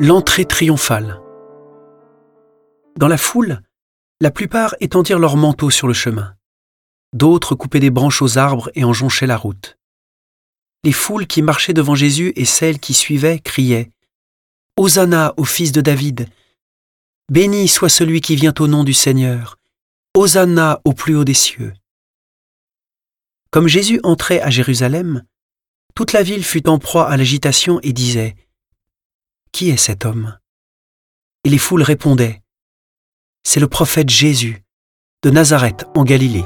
L'entrée triomphale. Dans la foule, la plupart étendirent leurs manteaux sur le chemin. D'autres coupaient des branches aux arbres et en jonchaient la route. Les foules qui marchaient devant Jésus et celles qui suivaient criaient Hosanna au fils de David Béni soit celui qui vient au nom du Seigneur Hosanna au plus haut des cieux Comme Jésus entrait à Jérusalem, toute la ville fut en proie à l'agitation et disait qui est cet homme? Et les foules répondaient, C'est le prophète Jésus, de Nazareth en Galilée.